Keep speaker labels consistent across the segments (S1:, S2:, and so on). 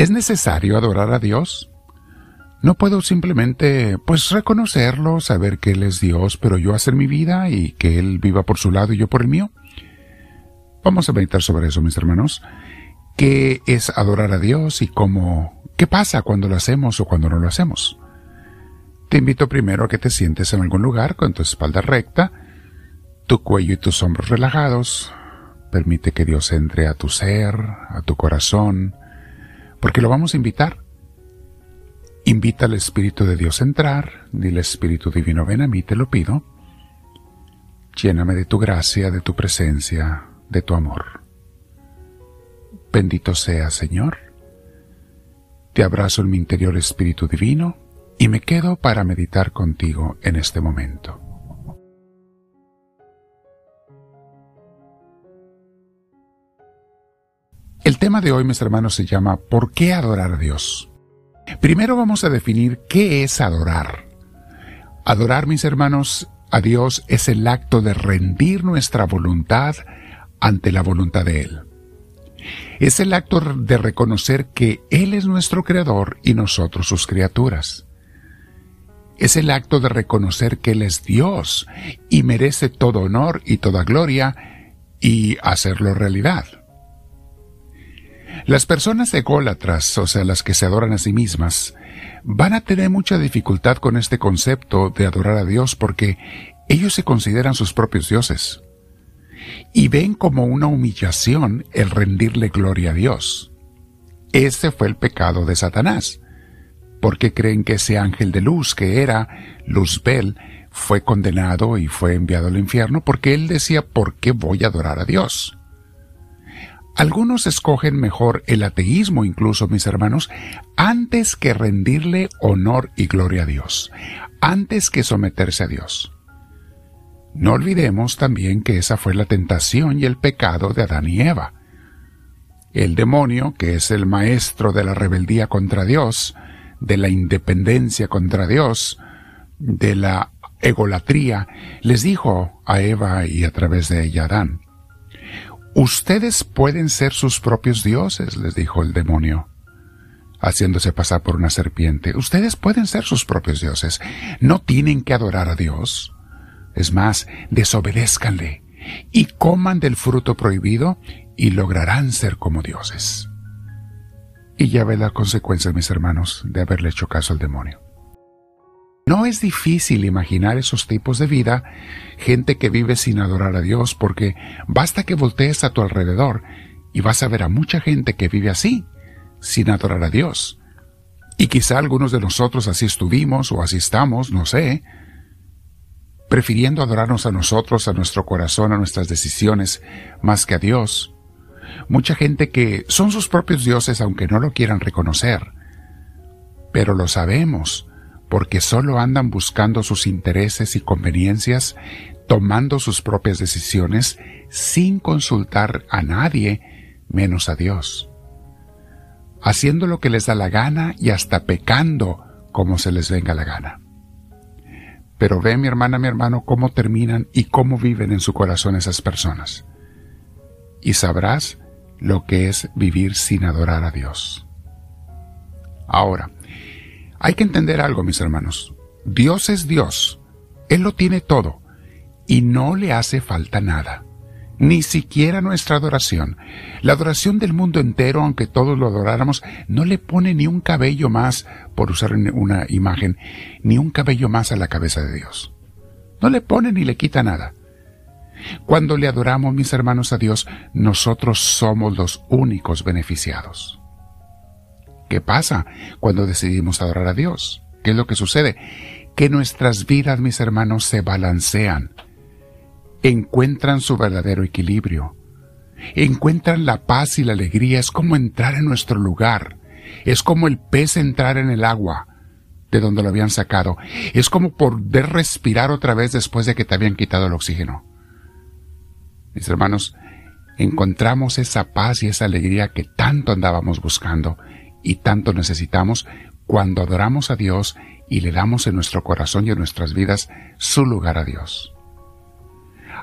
S1: ¿Es necesario adorar a Dios? No puedo simplemente, pues, reconocerlo, saber que Él es Dios, pero yo hacer mi vida y que Él viva por su lado y yo por el mío. Vamos a meditar sobre eso, mis hermanos. ¿Qué es adorar a Dios y cómo, qué pasa cuando lo hacemos o cuando no lo hacemos? Te invito primero a que te sientes en algún lugar con tu espalda recta, tu cuello y tus hombros relajados. Permite que Dios entre a tu ser, a tu corazón, porque lo vamos a invitar. Invita al Espíritu de Dios a entrar, dile Espíritu Divino, ven a mí, te lo pido. Lléname de tu gracia, de tu presencia, de tu amor. Bendito sea, Señor. Te abrazo en mi interior Espíritu Divino y me quedo para meditar contigo en este momento. El tema de hoy, mis hermanos, se llama ¿Por qué adorar a Dios? Primero vamos a definir qué es adorar. Adorar, mis hermanos, a Dios es el acto de rendir nuestra voluntad ante la voluntad de Él. Es el acto de reconocer que Él es nuestro Creador y nosotros sus criaturas. Es el acto de reconocer que Él es Dios y merece todo honor y toda gloria y hacerlo realidad. Las personas ególatras, o sea, las que se adoran a sí mismas, van a tener mucha dificultad con este concepto de adorar a Dios porque ellos se consideran sus propios dioses y ven como una humillación el rendirle gloria a Dios. Ese fue el pecado de Satanás, porque creen que ese ángel de luz que era Luzbel fue condenado y fue enviado al infierno porque él decía ¿por qué voy a adorar a Dios? Algunos escogen mejor el ateísmo incluso, mis hermanos, antes que rendirle honor y gloria a Dios, antes que someterse a Dios. No olvidemos también que esa fue la tentación y el pecado de Adán y Eva. El demonio, que es el maestro de la rebeldía contra Dios, de la independencia contra Dios, de la egolatría, les dijo a Eva y a través de ella Adán, Ustedes pueden ser sus propios dioses, les dijo el demonio, haciéndose pasar por una serpiente. Ustedes pueden ser sus propios dioses. No tienen que adorar a Dios. Es más, desobedézcanle y coman del fruto prohibido y lograrán ser como dioses. Y ya ve la consecuencia, mis hermanos, de haberle hecho caso al demonio. No es difícil imaginar esos tipos de vida, gente que vive sin adorar a Dios, porque basta que voltees a tu alrededor y vas a ver a mucha gente que vive así, sin adorar a Dios. Y quizá algunos de nosotros así estuvimos o así estamos, no sé, prefiriendo adorarnos a nosotros, a nuestro corazón, a nuestras decisiones, más que a Dios. Mucha gente que son sus propios dioses aunque no lo quieran reconocer. Pero lo sabemos, porque solo andan buscando sus intereses y conveniencias, tomando sus propias decisiones sin consultar a nadie menos a Dios, haciendo lo que les da la gana y hasta pecando como se les venga la gana. Pero ve mi hermana, mi hermano, cómo terminan y cómo viven en su corazón esas personas. Y sabrás lo que es vivir sin adorar a Dios. Ahora, hay que entender algo, mis hermanos. Dios es Dios. Él lo tiene todo. Y no le hace falta nada. Ni siquiera nuestra adoración. La adoración del mundo entero, aunque todos lo adoráramos, no le pone ni un cabello más, por usar una imagen, ni un cabello más a la cabeza de Dios. No le pone ni le quita nada. Cuando le adoramos, mis hermanos, a Dios, nosotros somos los únicos beneficiados. ¿Qué pasa cuando decidimos adorar a Dios? ¿Qué es lo que sucede? Que nuestras vidas, mis hermanos, se balancean, encuentran su verdadero equilibrio, encuentran la paz y la alegría, es como entrar en nuestro lugar, es como el pez entrar en el agua de donde lo habían sacado, es como poder respirar otra vez después de que te habían quitado el oxígeno. Mis hermanos, encontramos esa paz y esa alegría que tanto andábamos buscando y tanto necesitamos cuando adoramos a Dios y le damos en nuestro corazón y en nuestras vidas su lugar a Dios.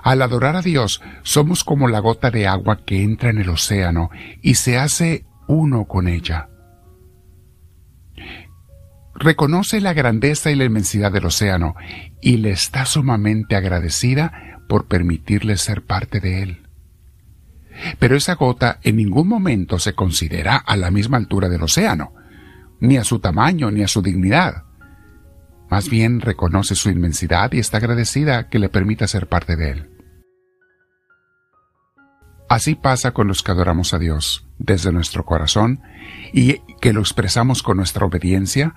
S1: Al adorar a Dios somos como la gota de agua que entra en el océano y se hace uno con ella. reconoce la grandeza y la inmensidad del océano y le está sumamente agradecida por permitirle ser parte de él. Pero esa gota en ningún momento se considera a la misma altura del océano, ni a su tamaño, ni a su dignidad. Más bien reconoce su inmensidad y está agradecida que le permita ser parte de él. Así pasa con los que adoramos a Dios desde nuestro corazón y que lo expresamos con nuestra obediencia,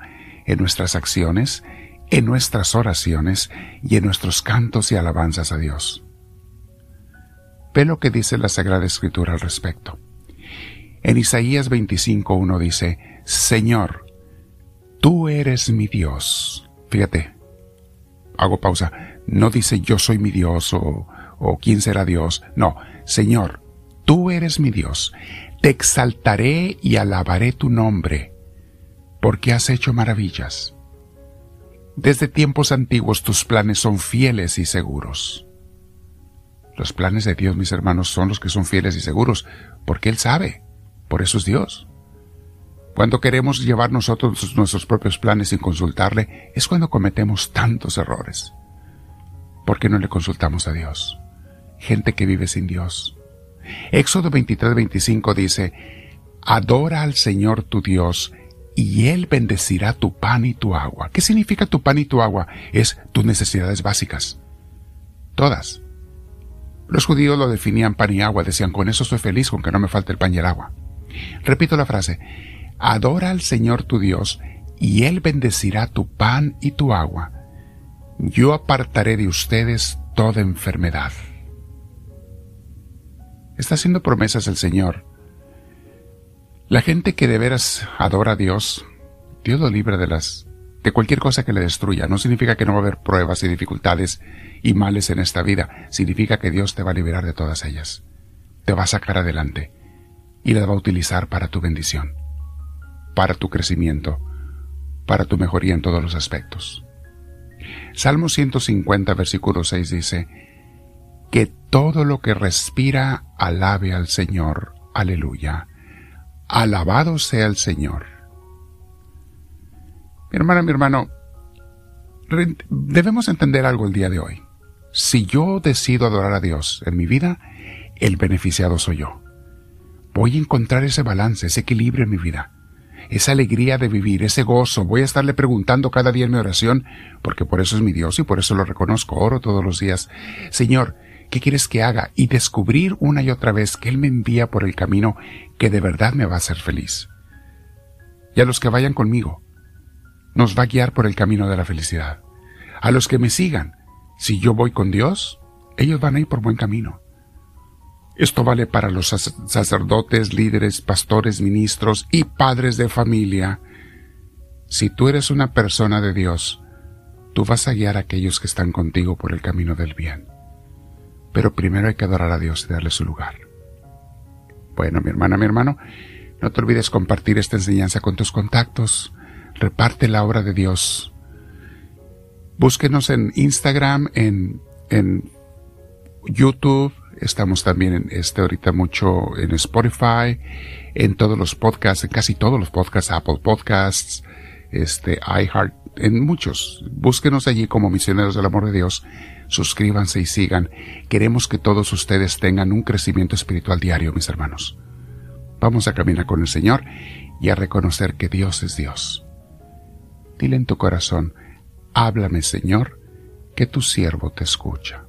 S1: en nuestras acciones, en nuestras oraciones y en nuestros cantos y alabanzas a Dios. Ve lo que dice la Sagrada Escritura al respecto. En Isaías 25.1 dice, Señor, tú eres mi Dios. Fíjate, hago pausa, no dice yo soy mi Dios o, o quién será Dios, no, Señor, tú eres mi Dios, te exaltaré y alabaré tu nombre, porque has hecho maravillas. Desde tiempos antiguos tus planes son fieles y seguros. Los planes de Dios, mis hermanos, son los que son fieles y seguros, porque Él sabe, por eso es Dios. Cuando queremos llevar nosotros nuestros propios planes sin consultarle, es cuando cometemos tantos errores. ¿Por qué no le consultamos a Dios? Gente que vive sin Dios. Éxodo 23-25 dice, Adora al Señor tu Dios y Él bendecirá tu pan y tu agua. ¿Qué significa tu pan y tu agua? Es tus necesidades básicas. Todas. Los judíos lo definían pan y agua, decían, con eso soy feliz, con que no me falte el pan y el agua. Repito la frase, adora al Señor tu Dios, y Él bendecirá tu pan y tu agua. Yo apartaré de ustedes toda enfermedad. Está haciendo promesas el Señor la gente que de veras adora a Dios, Dios lo libra de las de cualquier cosa que le destruya. No significa que no va a haber pruebas y dificultades y males en esta vida. Significa que Dios te va a liberar de todas ellas. Te va a sacar adelante y las va a utilizar para tu bendición, para tu crecimiento, para tu mejoría en todos los aspectos. Salmo 150, versículo 6 dice, Que todo lo que respira alabe al Señor. Aleluya. Alabado sea el Señor. Mi hermana, mi hermano, debemos entender algo el día de hoy. Si yo decido adorar a Dios en mi vida, el beneficiado soy yo. Voy a encontrar ese balance, ese equilibrio en mi vida, esa alegría de vivir, ese gozo. Voy a estarle preguntando cada día en mi oración, porque por eso es mi Dios y por eso lo reconozco. Oro todos los días. Señor, ¿Qué quieres que haga? Y descubrir una y otra vez que Él me envía por el camino que de verdad me va a hacer feliz. Y a los que vayan conmigo, nos va a guiar por el camino de la felicidad. A los que me sigan, si yo voy con Dios, ellos van a ir por buen camino. Esto vale para los sacerdotes, líderes, pastores, ministros y padres de familia. Si tú eres una persona de Dios, tú vas a guiar a aquellos que están contigo por el camino del bien. Pero primero hay que adorar a Dios y darle su lugar. Bueno, mi hermana, mi hermano, no te olvides compartir esta enseñanza con tus contactos. Reparte la obra de Dios. Búsquenos en Instagram, en, en YouTube. Estamos también en este ahorita mucho en Spotify, en todos los podcasts, en casi todos los podcasts, Apple Podcasts, este, iHeart, en muchos. Búsquenos allí como misioneros del amor de Dios suscríbanse y sigan. Queremos que todos ustedes tengan un crecimiento espiritual diario, mis hermanos. Vamos a caminar con el Señor y a reconocer que Dios es Dios. Dile en tu corazón, háblame Señor, que tu siervo te escucha.